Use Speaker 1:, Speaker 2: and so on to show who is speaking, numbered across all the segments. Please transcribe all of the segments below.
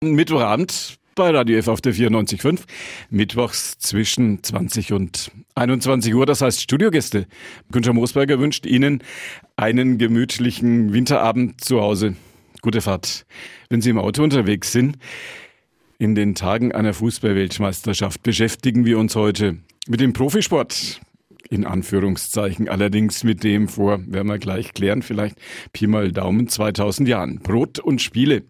Speaker 1: Mittwochabend bei Radio F auf der 94.5. Mittwochs zwischen 20 und 21 Uhr. Das heißt Studiogäste. Günther Moosberger wünscht Ihnen einen gemütlichen Winterabend zu Hause. Gute Fahrt. Wenn Sie im Auto unterwegs sind, in den Tagen einer Fußballweltmeisterschaft beschäftigen wir uns heute mit dem Profisport in Anführungszeichen, allerdings mit dem vor, werden wir gleich klären, vielleicht Pi mal Daumen 2000 Jahren. Brot und Spiele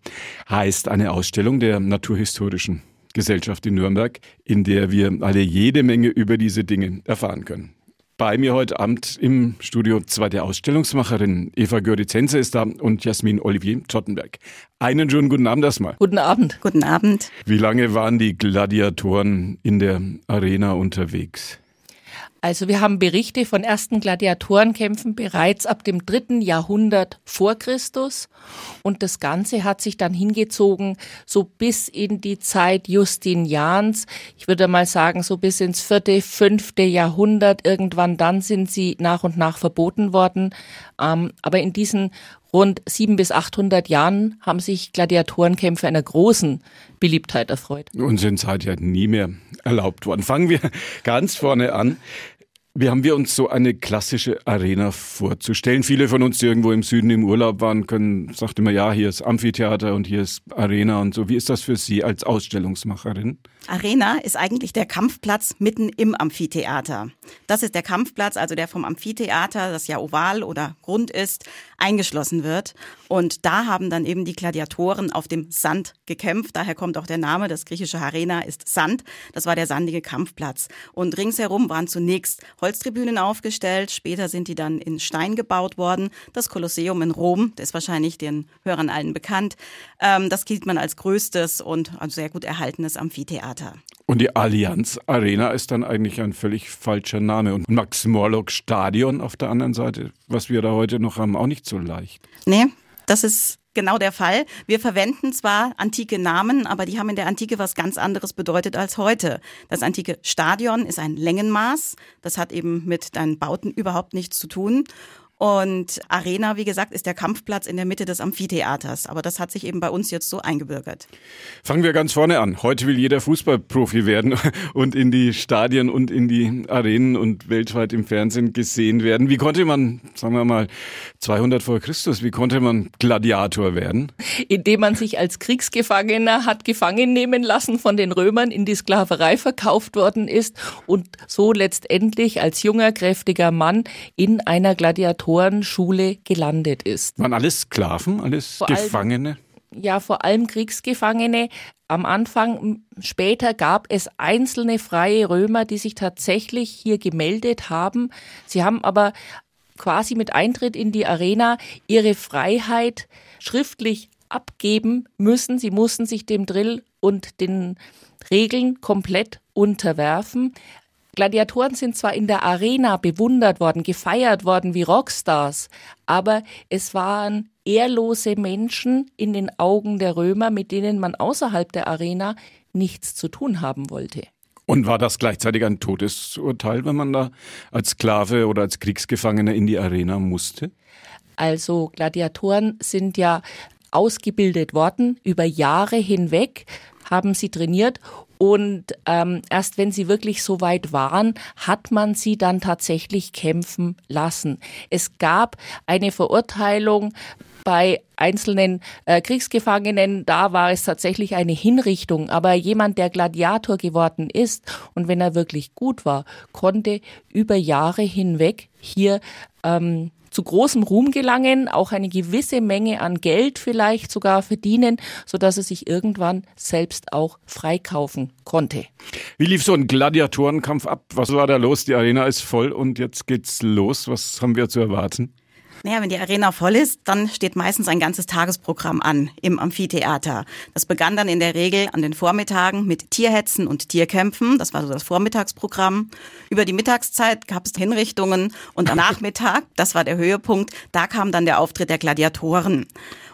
Speaker 1: heißt eine Ausstellung der Naturhistorischen Gesellschaft in Nürnberg, in der wir alle jede Menge über diese Dinge erfahren können. Bei mir heute Abend im Studio zweite Ausstellungsmacherin Eva Görizense ist da und Jasmin Olivier Tottenberg. Einen schönen guten Abend erstmal.
Speaker 2: Guten Abend.
Speaker 3: Guten Abend.
Speaker 1: Wie lange waren die Gladiatoren in der Arena unterwegs?
Speaker 2: Also wir haben Berichte von ersten Gladiatorenkämpfen bereits ab dem dritten Jahrhundert vor Christus und das Ganze hat sich dann hingezogen so bis in die Zeit Justinians. Ich würde mal sagen so bis ins vierte, fünfte Jahrhundert. Irgendwann dann sind sie nach und nach verboten worden. Ähm, aber in diesen rund sieben bis 800 Jahren haben sich Gladiatorenkämpfe einer großen Beliebtheit erfreut.
Speaker 1: Und sind seither nie mehr erlaubt worden. Fangen wir ganz vorne an. Wie haben wir uns so eine klassische Arena vorzustellen? Viele von uns, die irgendwo im Süden im Urlaub waren, können, sagt immer, ja, hier ist Amphitheater und hier ist Arena und so. Wie ist das für Sie als Ausstellungsmacherin?
Speaker 3: Arena ist eigentlich der Kampfplatz mitten im Amphitheater. Das ist der Kampfplatz, also der vom Amphitheater, das ja oval oder rund ist, eingeschlossen wird. Und da haben dann eben die Gladiatoren auf dem Sand gekämpft. Daher kommt auch der Name. Das griechische Arena ist Sand. Das war der sandige Kampfplatz. Und ringsherum waren zunächst Holztribünen aufgestellt. Später sind die dann in Stein gebaut worden. Das Kolosseum in Rom, das ist wahrscheinlich den Hörern allen bekannt. Ähm, das gilt man als größtes und sehr gut erhaltenes Amphitheater. Theater.
Speaker 1: Und die Allianz Arena ist dann eigentlich ein völlig falscher Name. Und Max Morlock Stadion auf der anderen Seite, was wir da heute noch haben, auch nicht so leicht.
Speaker 3: Nee, das ist genau der Fall. Wir verwenden zwar antike Namen, aber die haben in der Antike was ganz anderes bedeutet als heute. Das antike Stadion ist ein Längenmaß. Das hat eben mit deinen Bauten überhaupt nichts zu tun. Und Arena, wie gesagt, ist der Kampfplatz in der Mitte des Amphitheaters. Aber das hat sich eben bei uns jetzt so eingebürgert.
Speaker 1: Fangen wir ganz vorne an. Heute will jeder Fußballprofi werden und in die Stadien und in die Arenen und weltweit im Fernsehen gesehen werden. Wie konnte man, sagen wir mal, 200 vor Christus, wie konnte man Gladiator werden?
Speaker 2: Indem man sich als Kriegsgefangener hat gefangen nehmen lassen von den Römern, in die Sklaverei verkauft worden ist und so letztendlich als junger, kräftiger Mann in einer Gladiator Autorenschule gelandet ist.
Speaker 1: Waren alles Sklaven, alles vor Gefangene?
Speaker 2: Allem, ja, vor allem Kriegsgefangene. Am Anfang, später gab es einzelne freie Römer, die sich tatsächlich hier gemeldet haben. Sie haben aber quasi mit Eintritt in die Arena ihre Freiheit schriftlich abgeben müssen. Sie mussten sich dem Drill und den Regeln komplett unterwerfen. Gladiatoren sind zwar in der Arena bewundert worden, gefeiert worden wie Rockstars, aber es waren ehrlose Menschen in den Augen der Römer, mit denen man außerhalb der Arena nichts zu tun haben wollte.
Speaker 1: Und war das gleichzeitig ein Todesurteil, wenn man da als Sklave oder als Kriegsgefangener in die Arena musste?
Speaker 2: Also Gladiatoren sind ja ausgebildet worden über Jahre hinweg, haben sie trainiert und ähm, erst wenn sie wirklich so weit waren, hat man sie dann tatsächlich kämpfen lassen. Es gab eine Verurteilung bei einzelnen äh, Kriegsgefangenen, da war es tatsächlich eine Hinrichtung. Aber jemand, der Gladiator geworden ist und wenn er wirklich gut war, konnte über Jahre hinweg hier ähm, zu großem Ruhm gelangen, auch eine gewisse Menge an Geld vielleicht sogar verdienen, so dass er sich irgendwann selbst auch freikaufen konnte.
Speaker 1: Wie lief so ein Gladiatorenkampf ab? Was war da los? Die Arena ist voll und jetzt geht's los. Was haben wir zu erwarten?
Speaker 3: Naja, wenn die Arena voll ist, dann steht meistens ein ganzes Tagesprogramm an im Amphitheater. Das begann dann in der Regel an den Vormittagen mit Tierhetzen und Tierkämpfen. Das war so das Vormittagsprogramm. Über die Mittagszeit gab es Hinrichtungen und am Nachmittag, das war der Höhepunkt, da kam dann der Auftritt der Gladiatoren.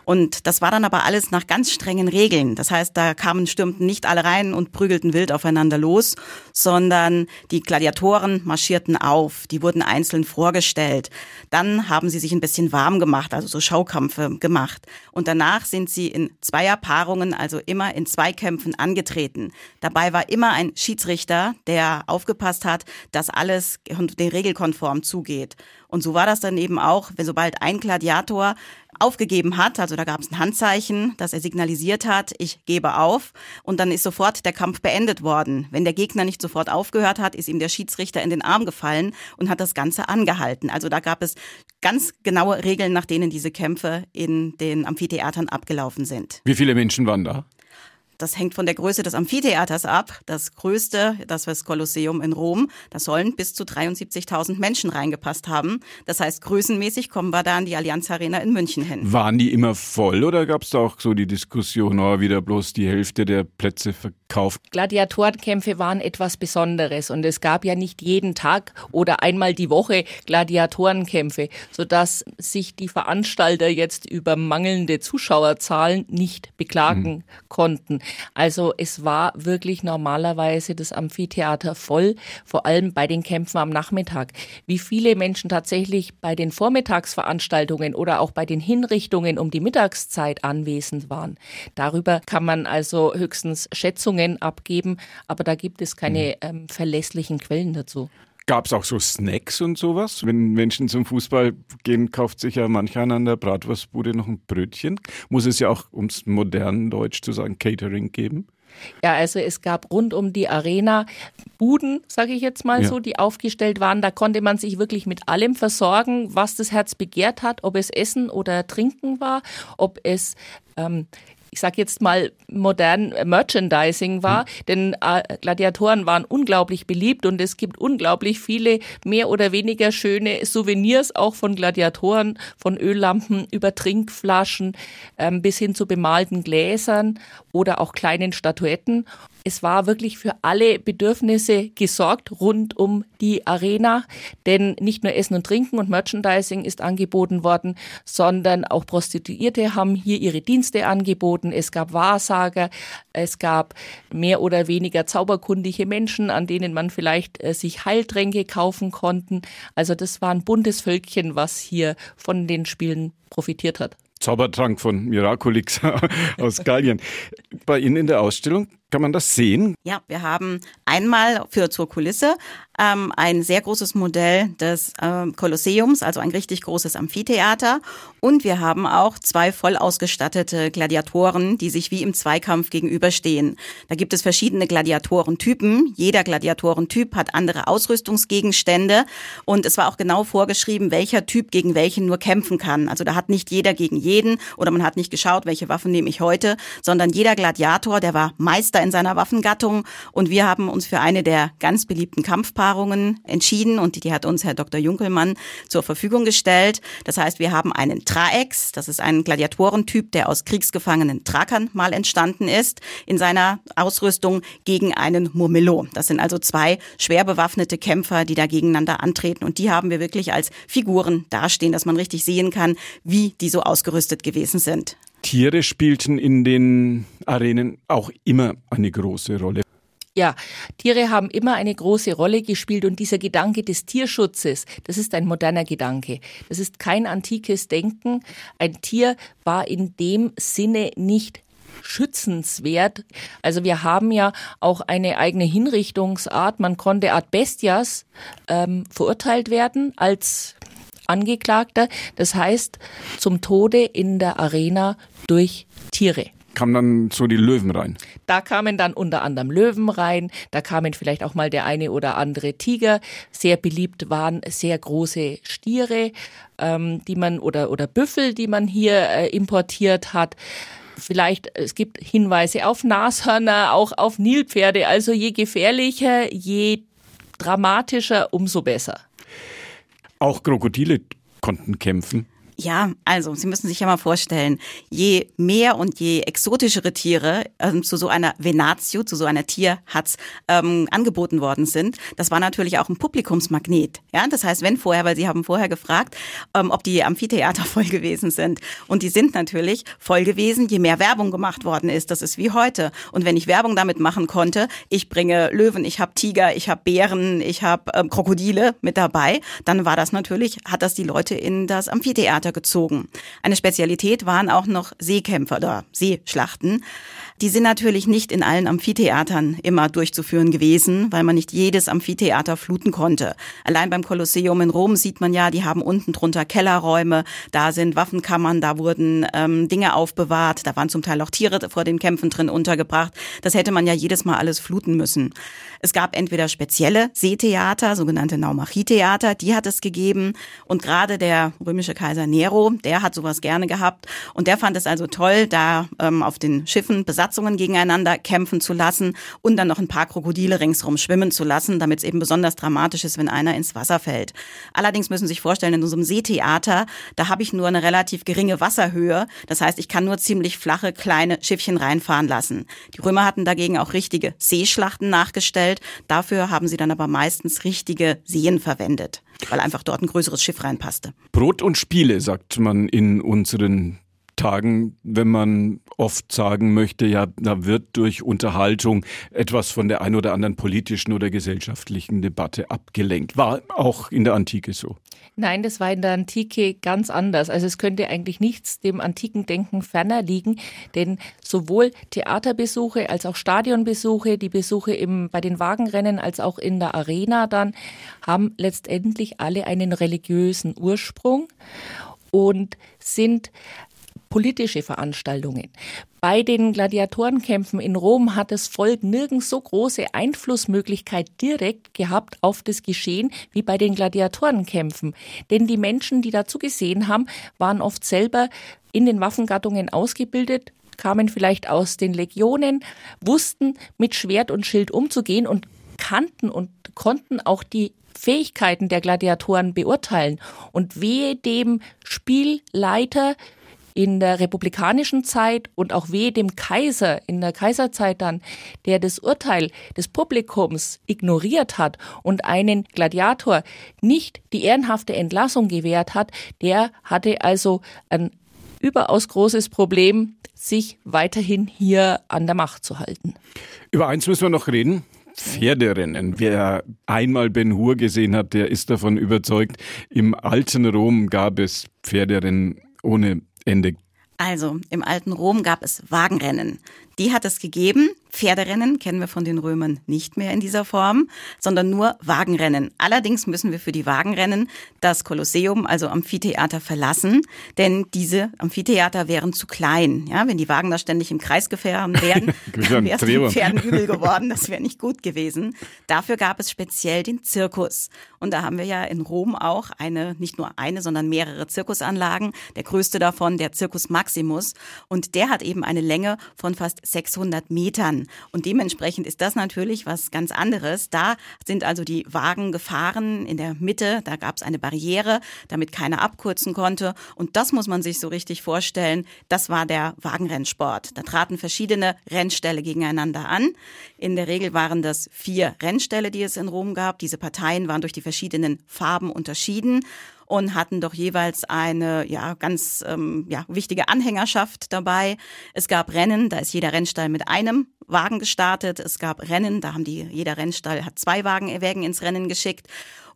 Speaker 3: Und das war dann aber alles nach ganz strengen Regeln. Das heißt, da kamen, stürmten nicht alle rein und prügelten wild aufeinander los, sondern die Gladiatoren marschierten auf. Die wurden einzeln vorgestellt. Dann haben sie sich ein bisschen warm gemacht, also so Schaukampfe gemacht. Und danach sind sie in Zweierpaarungen, also immer in Zweikämpfen angetreten. Dabei war immer ein Schiedsrichter, der aufgepasst hat, dass alles den regelkonform zugeht. Und so war das dann eben auch, wenn sobald ein Gladiator aufgegeben hat, also da gab es ein Handzeichen, dass er signalisiert hat, ich gebe auf und dann ist sofort der Kampf beendet worden. Wenn der Gegner nicht sofort aufgehört hat, ist ihm der Schiedsrichter in den Arm gefallen und hat das Ganze angehalten. Also da gab es ganz genaue Regeln, nach denen diese Kämpfe in den Amphitheatern abgelaufen sind.
Speaker 1: Wie viele Menschen waren da?
Speaker 3: Das hängt von der Größe des Amphitheaters ab. Das größte, das war das Kolosseum in Rom, da sollen bis zu 73.000 Menschen reingepasst haben. Das heißt, größenmäßig kommen wir da an die Allianz Arena in München hin.
Speaker 1: Waren die immer voll oder gab es da auch so die Diskussion, oh, wieder bloß die Hälfte der Plätze verkauft?
Speaker 2: Gladiatorenkämpfe waren etwas Besonderes und es gab ja nicht jeden Tag oder einmal die Woche Gladiatorenkämpfe, sodass sich die Veranstalter jetzt über mangelnde Zuschauerzahlen nicht beklagen mhm. konnten. Also es war wirklich normalerweise das Amphitheater voll, vor allem bei den Kämpfen am Nachmittag. Wie viele Menschen tatsächlich bei den Vormittagsveranstaltungen oder auch bei den Hinrichtungen um die Mittagszeit anwesend waren, darüber kann man also höchstens Schätzungen abgeben, aber da gibt es keine mhm. ähm, verlässlichen Quellen dazu.
Speaker 1: Gab es auch so Snacks und sowas? Wenn Menschen zum Fußball gehen, kauft sich ja mancher an der Bratwurstbude noch ein Brötchen. Muss es ja auch, um es modernen Deutsch zu sagen, Catering geben?
Speaker 2: Ja, also es gab rund um die Arena Buden, sage ich jetzt mal ja. so, die aufgestellt waren. Da konnte man sich wirklich mit allem versorgen, was das Herz begehrt hat, ob es Essen oder Trinken war, ob es ähm, ich sage jetzt mal, modern Merchandising war, mhm. denn äh, Gladiatoren waren unglaublich beliebt und es gibt unglaublich viele mehr oder weniger schöne Souvenirs auch von Gladiatoren, von Öllampen über Trinkflaschen ähm, bis hin zu bemalten Gläsern oder auch kleinen Statuetten es war wirklich für alle Bedürfnisse gesorgt rund um die Arena, denn nicht nur Essen und Trinken und Merchandising ist angeboten worden, sondern auch Prostituierte haben hier ihre Dienste angeboten. Es gab Wahrsager, es gab mehr oder weniger zauberkundige Menschen, an denen man vielleicht äh, sich Heiltränke kaufen konnten. Also das war ein buntes Völkchen, was hier von den Spielen profitiert hat.
Speaker 1: Zaubertrank von Miraculix aus Gallien. Bei Ihnen in der Ausstellung kann man das sehen?
Speaker 3: Ja, wir haben einmal für zur Kulisse ähm, ein sehr großes Modell des ähm, Kolosseums, also ein richtig großes Amphitheater. Und wir haben auch zwei voll ausgestattete Gladiatoren, die sich wie im Zweikampf gegenüberstehen. Da gibt es verschiedene Gladiatorentypen. Jeder Gladiatorentyp hat andere Ausrüstungsgegenstände. Und es war auch genau vorgeschrieben, welcher Typ gegen welchen nur kämpfen kann. Also da hat nicht jeder gegen jeden oder man hat nicht geschaut, welche Waffen nehme ich heute, sondern jeder Gladiator, der war Meister in seiner Waffengattung. Und wir haben uns für eine der ganz beliebten Kampfpaarungen entschieden und die, hat uns Herr Dr. Junkelmann zur Verfügung gestellt. Das heißt, wir haben einen Traex, das ist ein Gladiatorentyp, der aus kriegsgefangenen Thrakern mal entstanden ist, in seiner Ausrüstung gegen einen Murmillo. Das sind also zwei schwer bewaffnete Kämpfer, die da gegeneinander antreten und die haben wir wirklich als Figuren dastehen, dass man richtig sehen kann, wie die so ausgerüstet gewesen sind.
Speaker 1: Tiere spielten in den Arenen auch immer eine große Rolle.
Speaker 2: Ja, Tiere haben immer eine große Rolle gespielt und dieser Gedanke des Tierschutzes, das ist ein moderner Gedanke. Das ist kein antikes Denken. Ein Tier war in dem Sinne nicht schützenswert. Also wir haben ja auch eine eigene Hinrichtungsart. Man konnte Art Bestias ähm, verurteilt werden als Angeklagter. Das heißt, zum Tode in der Arena durch Tiere
Speaker 1: kamen dann so die Löwen rein?
Speaker 2: Da kamen dann unter anderem Löwen rein, da kamen vielleicht auch mal der eine oder andere Tiger. Sehr beliebt waren sehr große Stiere, ähm, die man oder oder Büffel, die man hier äh, importiert hat. Vielleicht, es gibt Hinweise auf Nashörner, auch auf Nilpferde. Also je gefährlicher, je dramatischer, umso besser.
Speaker 1: Auch Krokodile konnten kämpfen.
Speaker 3: Ja, also Sie müssen sich ja mal vorstellen, je mehr und je exotischere Tiere ähm, zu so einer Venatio, zu so einer Tierhatz ähm, angeboten worden sind, das war natürlich auch ein Publikumsmagnet. Ja, das heißt, wenn vorher, weil Sie haben vorher gefragt, ähm, ob die Amphitheater voll gewesen sind. Und die sind natürlich voll gewesen, je mehr Werbung gemacht worden ist. Das ist wie heute. Und wenn ich Werbung damit machen konnte, ich bringe Löwen, ich habe Tiger, ich habe Bären, ich habe ähm, Krokodile mit dabei, dann war das natürlich, hat das die Leute in das Amphitheater Theater. Eine Spezialität waren auch noch Seekämpfer oder Seeschlachten. Die sind natürlich nicht in allen Amphitheatern immer durchzuführen gewesen, weil man nicht jedes Amphitheater fluten konnte. Allein beim Kolosseum in Rom sieht man ja, die haben unten drunter Kellerräume, da sind Waffenkammern, da wurden ähm, Dinge aufbewahrt, da waren zum Teil auch Tiere vor den Kämpfen drin untergebracht. Das hätte man ja jedes Mal alles fluten müssen. Es gab entweder spezielle Seetheater, sogenannte Naumachietheater, die hat es gegeben. Und gerade der römische Kaiser Nero, der hat sowas gerne gehabt. Und der fand es also toll, da ähm, auf den Schiffen Besatzungen gegeneinander kämpfen zu lassen und dann noch ein paar Krokodile ringsrum schwimmen zu lassen, damit es eben besonders dramatisch ist, wenn einer ins Wasser fällt. Allerdings müssen Sie sich vorstellen, in unserem Seetheater, da habe ich nur eine relativ geringe Wasserhöhe. Das heißt, ich kann nur ziemlich flache, kleine Schiffchen reinfahren lassen. Die Römer hatten dagegen auch richtige Seeschlachten nachgestellt. Dafür haben sie dann aber meistens richtige Seen verwendet, weil einfach dort ein größeres Schiff reinpasste.
Speaker 1: Brot und Spiele, sagt man in unseren Tagen, wenn man oft sagen möchte, ja, da wird durch Unterhaltung etwas von der ein oder anderen politischen oder gesellschaftlichen Debatte abgelenkt. War auch in der Antike so.
Speaker 2: Nein, das war in der Antike ganz anders. Also es könnte eigentlich nichts dem antiken Denken ferner liegen, denn sowohl Theaterbesuche als auch Stadionbesuche, die Besuche im, bei den Wagenrennen als auch in der Arena dann, haben letztendlich alle einen religiösen Ursprung und sind politische Veranstaltungen. Bei den Gladiatorenkämpfen in Rom hat das Volk nirgends so große Einflussmöglichkeit direkt gehabt auf das Geschehen wie bei den Gladiatorenkämpfen. Denn die Menschen, die dazu gesehen haben, waren oft selber in den Waffengattungen ausgebildet, kamen vielleicht aus den Legionen, wussten mit Schwert und Schild umzugehen und kannten und konnten auch die Fähigkeiten der Gladiatoren beurteilen. Und wehe dem Spielleiter, in der republikanischen Zeit und auch wehe dem Kaiser in der Kaiserzeit dann, der das Urteil des Publikums ignoriert hat und einen Gladiator nicht die ehrenhafte Entlassung gewährt hat, der hatte also ein überaus großes Problem, sich weiterhin hier an der Macht zu halten.
Speaker 1: Über eins müssen wir noch reden. Pferderennen. Wer einmal Ben Hur gesehen hat, der ist davon überzeugt, im alten Rom gab es Pferderennen ohne Ende.
Speaker 3: Also, im alten Rom gab es Wagenrennen. Die hat es gegeben. Pferderennen kennen wir von den Römern nicht mehr in dieser Form, sondern nur Wagenrennen. Allerdings müssen wir für die Wagenrennen das Kolosseum, also Amphitheater, verlassen, denn diese Amphitheater wären zu klein. Ja, wenn die Wagen da ständig im Kreis gefahren wären, wäre es den Pferden übel geworden. Das wäre nicht gut gewesen. Dafür gab es speziell den Zirkus. Und da haben wir ja in Rom auch eine, nicht nur eine, sondern mehrere Zirkusanlagen. Der größte davon, der Circus Maximus. Und der hat eben eine Länge von fast 600 Metern. Und dementsprechend ist das natürlich was ganz anderes. Da sind also die Wagen gefahren in der Mitte. Da gab es eine Barriere, damit keiner abkürzen konnte. Und das muss man sich so richtig vorstellen. Das war der Wagenrennsport. Da traten verschiedene Rennställe gegeneinander an. In der Regel waren das vier Rennställe, die es in Rom gab. Diese Parteien waren durch die verschiedenen Farben unterschieden und hatten doch jeweils eine ja ganz ähm, ja, wichtige Anhängerschaft dabei. Es gab Rennen, da ist jeder Rennstall mit einem Wagen gestartet. Es gab Rennen, da haben die jeder Rennstall hat zwei Wagenwägen ins Rennen geschickt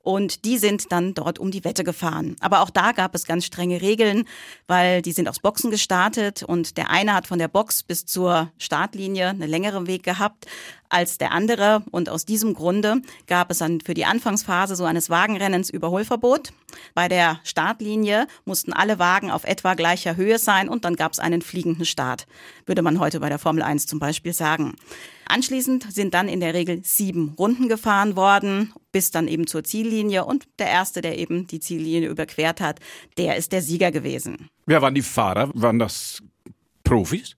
Speaker 3: und die sind dann dort um die Wette gefahren. Aber auch da gab es ganz strenge Regeln, weil die sind aus Boxen gestartet und der eine hat von der Box bis zur Startlinie einen längeren Weg gehabt als der andere. Und aus diesem Grunde gab es dann für die Anfangsphase so eines Wagenrennens Überholverbot. Bei der Startlinie mussten alle Wagen auf etwa gleicher Höhe sein und dann gab es einen fliegenden Start, würde man heute bei der Formel 1 zum Beispiel sagen. Anschließend sind dann in der Regel sieben Runden gefahren worden, bis dann eben zur Ziellinie. Und der Erste, der eben die Ziellinie überquert hat, der ist der Sieger gewesen.
Speaker 1: Wer waren die Fahrer? Waren das Profis?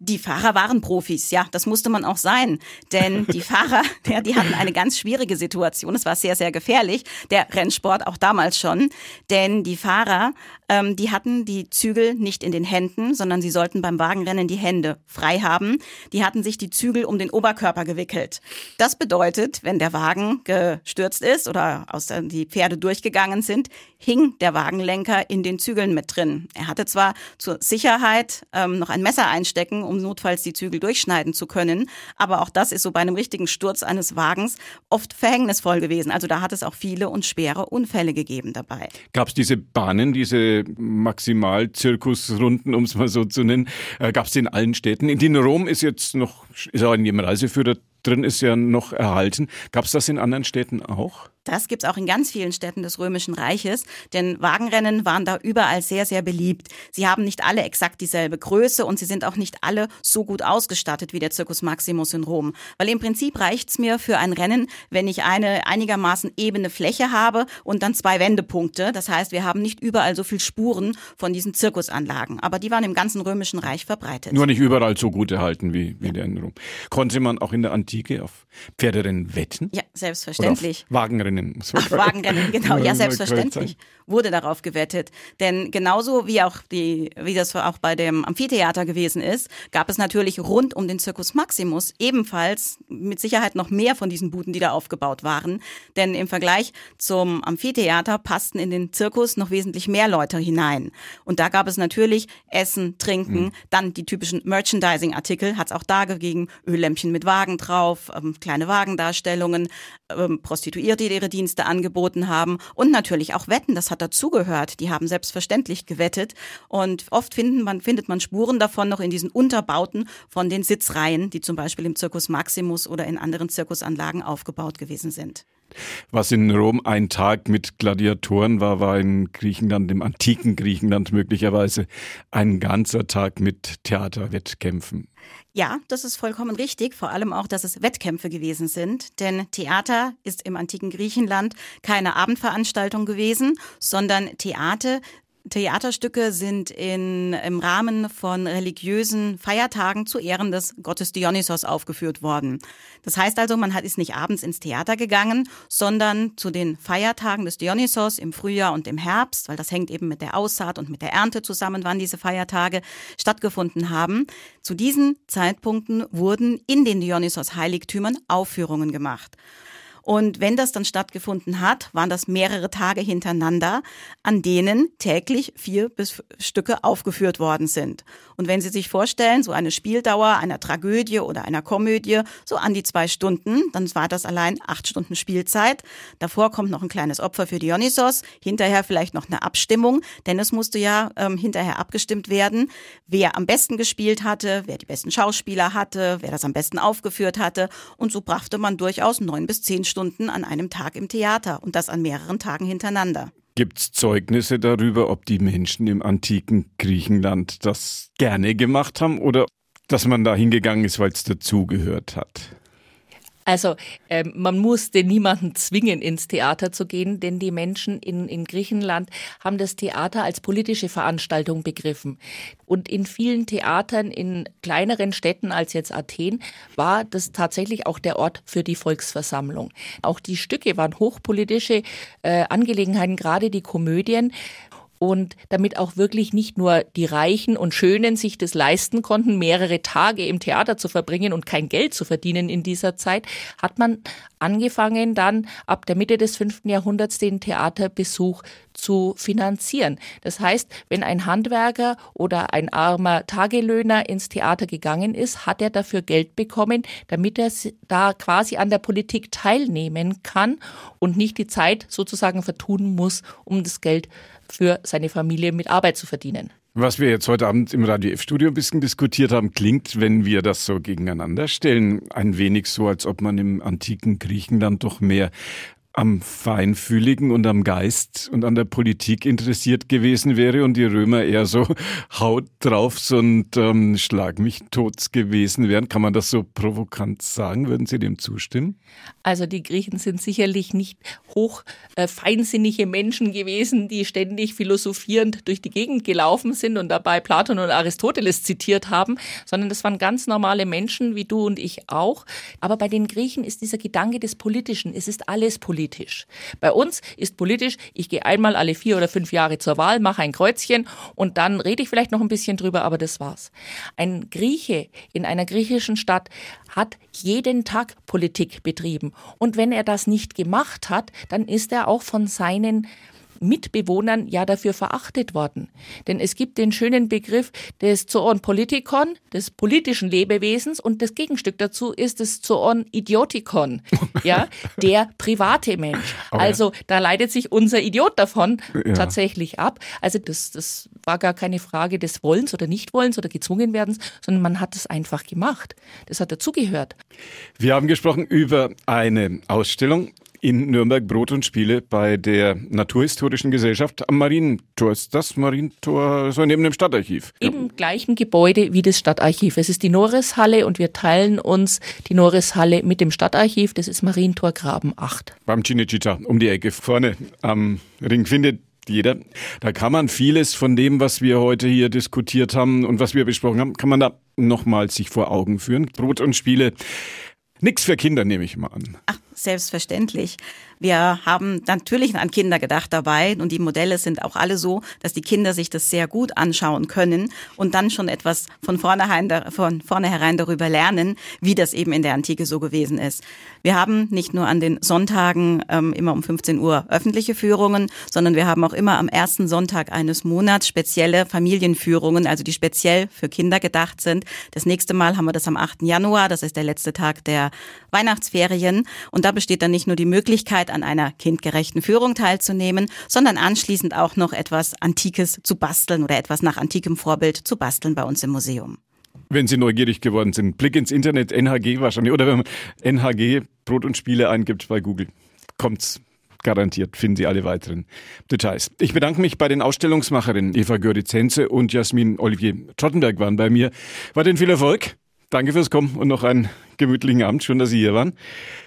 Speaker 3: Die Fahrer waren Profis, ja, das musste man auch sein. Denn die Fahrer, ja, die hatten eine ganz schwierige Situation. Es war sehr, sehr gefährlich, der Rennsport auch damals schon. Denn die Fahrer, ähm, die hatten die Zügel nicht in den Händen, sondern sie sollten beim Wagenrennen die Hände frei haben. Die hatten sich die Zügel um den Oberkörper gewickelt. Das bedeutet, wenn der Wagen gestürzt ist oder aus der, die Pferde durchgegangen sind, hing der Wagenlenker in den Zügeln mit drin. Er hatte zwar zur Sicherheit ähm, noch ein Messer einstecken um notfalls die Zügel durchschneiden zu können. Aber auch das ist so bei einem richtigen Sturz eines Wagens oft verhängnisvoll gewesen. Also da hat es auch viele und schwere Unfälle gegeben dabei.
Speaker 1: Gab es diese Bahnen, diese Maximal-Zirkusrunden, um es mal so zu nennen, äh, gab es in allen Städten? In Rom ist jetzt noch, ist auch in jedem Reiseführer drin, ist ja noch erhalten. Gab es das in anderen Städten auch?
Speaker 3: Das gibt's auch in ganz vielen Städten des Römischen Reiches, denn Wagenrennen waren da überall sehr, sehr beliebt. Sie haben nicht alle exakt dieselbe Größe und sie sind auch nicht alle so gut ausgestattet wie der Circus Maximus in Rom. Weil im Prinzip reicht's mir für ein Rennen, wenn ich eine einigermaßen ebene Fläche habe und dann zwei Wendepunkte. Das heißt, wir haben nicht überall so viel Spuren von diesen Zirkusanlagen. Aber die waren im ganzen Römischen Reich verbreitet.
Speaker 1: Nur nicht überall so gut erhalten wie, wie der in Rom. Konnte man auch in der Antike auf Pferderennen wetten?
Speaker 3: Ja, selbstverständlich.
Speaker 1: Oder auf Wagenrennen Wagenrennen.
Speaker 3: Ach, Wagenrennen, genau. Ja, selbstverständlich wurde darauf gewettet. Denn genauso wie auch die, wie das auch bei dem Amphitheater gewesen ist, gab es natürlich rund um den Circus Maximus ebenfalls mit Sicherheit noch mehr von diesen Buden, die da aufgebaut waren. Denn im Vergleich zum Amphitheater passten in den Zirkus noch wesentlich mehr Leute hinein. Und da gab es natürlich Essen, Trinken, mhm. dann die typischen Merchandising-Artikel, hat es auch da gegeben, Öllämpchen mit Wagen drauf, ähm, kleine Wagendarstellungen, ähm, Prostituierte, die ihre Dienste angeboten haben und natürlich auch Wetten, das hat dazugehört. Die haben selbstverständlich gewettet und oft finden man, findet man Spuren davon noch in diesen Unterbauten von den Sitzreihen, die zum Beispiel im Circus Maximus oder in anderen Zirkusanlagen aufgebaut gewesen sind.
Speaker 1: Was in Rom ein Tag mit Gladiatoren war, war in Griechenland, im antiken Griechenland möglicherweise ein ganzer Tag mit Theaterwettkämpfen.
Speaker 3: Ja, das ist vollkommen richtig. Vor allem auch, dass es Wettkämpfe gewesen sind. Denn Theater ist im antiken Griechenland keine Abendveranstaltung gewesen, sondern Theater Theaterstücke sind in, im Rahmen von religiösen Feiertagen zu Ehren des Gottes Dionysos aufgeführt worden. Das heißt also, man hat, ist nicht abends ins Theater gegangen, sondern zu den Feiertagen des Dionysos im Frühjahr und im Herbst, weil das hängt eben mit der Aussaat und mit der Ernte zusammen, wann diese Feiertage stattgefunden haben. Zu diesen Zeitpunkten wurden in den Dionysos-Heiligtümern Aufführungen gemacht. Und wenn das dann stattgefunden hat, waren das mehrere Tage hintereinander, an denen täglich vier bis Stücke aufgeführt worden sind. Und wenn Sie sich vorstellen, so eine Spieldauer einer Tragödie oder einer Komödie, so an die zwei Stunden, dann war das allein acht Stunden Spielzeit. Davor kommt noch ein kleines Opfer für Dionysos, hinterher vielleicht noch eine Abstimmung, denn es musste ja ähm, hinterher abgestimmt werden, wer am besten gespielt hatte, wer die besten Schauspieler hatte, wer das am besten aufgeführt hatte. Und so brachte man durchaus neun bis zehn Stunden Stunden an einem Tag im Theater und das an mehreren Tagen hintereinander.
Speaker 1: Gibt es Zeugnisse darüber, ob die Menschen im antiken Griechenland das gerne gemacht haben oder dass man da hingegangen ist, weil es dazugehört hat?
Speaker 2: Also äh, man musste niemanden zwingen, ins Theater zu gehen, denn die Menschen in, in Griechenland haben das Theater als politische Veranstaltung begriffen. Und in vielen Theatern in kleineren Städten als jetzt Athen war das tatsächlich auch der Ort für die Volksversammlung. Auch die Stücke waren hochpolitische äh, Angelegenheiten, gerade die Komödien und damit auch wirklich nicht nur die Reichen und Schönen sich das leisten konnten, mehrere Tage im Theater zu verbringen und kein Geld zu verdienen in dieser Zeit, hat man angefangen dann ab der Mitte des fünften Jahrhunderts den Theaterbesuch zu finanzieren. Das heißt, wenn ein Handwerker oder ein armer Tagelöhner ins Theater gegangen ist, hat er dafür Geld bekommen, damit er da quasi an der Politik teilnehmen kann und nicht die Zeit sozusagen vertun muss, um das Geld für seine Familie mit Arbeit zu verdienen.
Speaker 1: Was wir jetzt heute Abend im Radio F-Studio ein bisschen diskutiert haben, klingt, wenn wir das so gegeneinander stellen, ein wenig so, als ob man im antiken Griechenland doch mehr am Feinfühligen und am Geist und an der Politik interessiert gewesen wäre und die Römer eher so Haut drauf und ähm, Schlag mich tot gewesen wären. Kann man das so provokant sagen? Würden Sie dem zustimmen?
Speaker 2: Also die Griechen sind sicherlich nicht hoch äh, feinsinnige Menschen gewesen, die ständig philosophierend durch die Gegend gelaufen sind und dabei Platon und Aristoteles zitiert haben, sondern das waren ganz normale Menschen wie du und ich auch. Aber bei den Griechen ist dieser Gedanke des Politischen, es ist alles politisch politisch. Bei uns ist politisch, ich gehe einmal alle vier oder fünf Jahre zur Wahl, mache ein Kreuzchen und dann rede ich vielleicht noch ein bisschen drüber, aber das war's. Ein Grieche in einer griechischen Stadt hat jeden Tag Politik betrieben. Und wenn er das nicht gemacht hat, dann ist er auch von seinen Mitbewohnern ja dafür verachtet worden. Denn es gibt den schönen Begriff des Zoon Politikon, des politischen Lebewesens und das Gegenstück dazu ist das Zoon Idiotikon, ja, der private Mensch. Aber also da leidet sich unser Idiot davon ja. tatsächlich ab. Also das, das war gar keine Frage des Wollens oder Nichtwollens oder Gezwungenwerdens, sondern man hat es einfach gemacht. Das hat dazugehört.
Speaker 1: Wir haben gesprochen über eine Ausstellung in Nürnberg Brot und Spiele bei der Naturhistorischen Gesellschaft am Marientor. Ist das Marientor so neben dem Stadtarchiv?
Speaker 2: Im gleichen Gebäude wie das Stadtarchiv. Es ist die Norrishalle und wir teilen uns die Norrishalle mit dem Stadtarchiv. Das ist Marientor Graben 8.
Speaker 1: Beim Cinecittà um die Ecke vorne am Ring findet jeder. Da kann man vieles von dem, was wir heute hier diskutiert haben und was wir besprochen haben, kann man da nochmal sich vor Augen führen. Brot und Spiele. Nix für Kinder, nehme ich mal an.
Speaker 3: Ach, selbstverständlich. Wir haben natürlich an Kinder gedacht dabei und die Modelle sind auch alle so, dass die Kinder sich das sehr gut anschauen können und dann schon etwas von vornherein, von vornherein darüber lernen, wie das eben in der Antike so gewesen ist. Wir haben nicht nur an den Sonntagen ähm, immer um 15 Uhr öffentliche Führungen, sondern wir haben auch immer am ersten Sonntag eines Monats spezielle Familienführungen, also die speziell für Kinder gedacht sind. Das nächste Mal haben wir das am 8. Januar, das ist der letzte Tag der Weihnachtsferien und da besteht dann nicht nur die Möglichkeit, an einer kindgerechten Führung teilzunehmen, sondern anschließend auch noch etwas Antikes zu basteln oder etwas nach antikem Vorbild zu basteln bei uns im Museum.
Speaker 1: Wenn Sie neugierig geworden sind, Blick ins Internet, NHG wahrscheinlich, oder wenn man NHG Brot und Spiele eingibt bei Google, kommt's garantiert, finden Sie alle weiteren Details. Ich bedanke mich bei den Ausstellungsmacherinnen Eva Görizenze und Jasmin Olivier Trottenberg waren bei mir. War denn viel Erfolg? Danke fürs Kommen und noch einen gemütlichen Abend. Schön, dass Sie hier waren.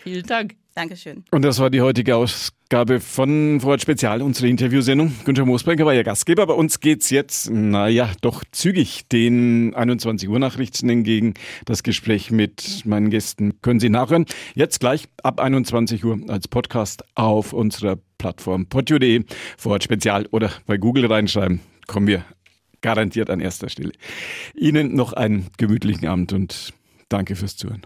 Speaker 2: Vielen Dank.
Speaker 3: Dankeschön.
Speaker 1: Und das war die heutige Ausgabe von Vorort Spezial, unsere Interviewsendung. Günther Moosberger war ja Gastgeber. Bei uns geht's jetzt, naja, doch zügig den 21 Uhr Nachrichten entgegen. Das Gespräch mit meinen Gästen können Sie nachhören. Jetzt gleich ab 21 Uhr als Podcast auf unserer Plattform podio.de, Vorort Spezial oder bei Google reinschreiben. Kommen wir garantiert an erster Stelle. Ihnen noch einen gemütlichen Abend und danke fürs Zuhören.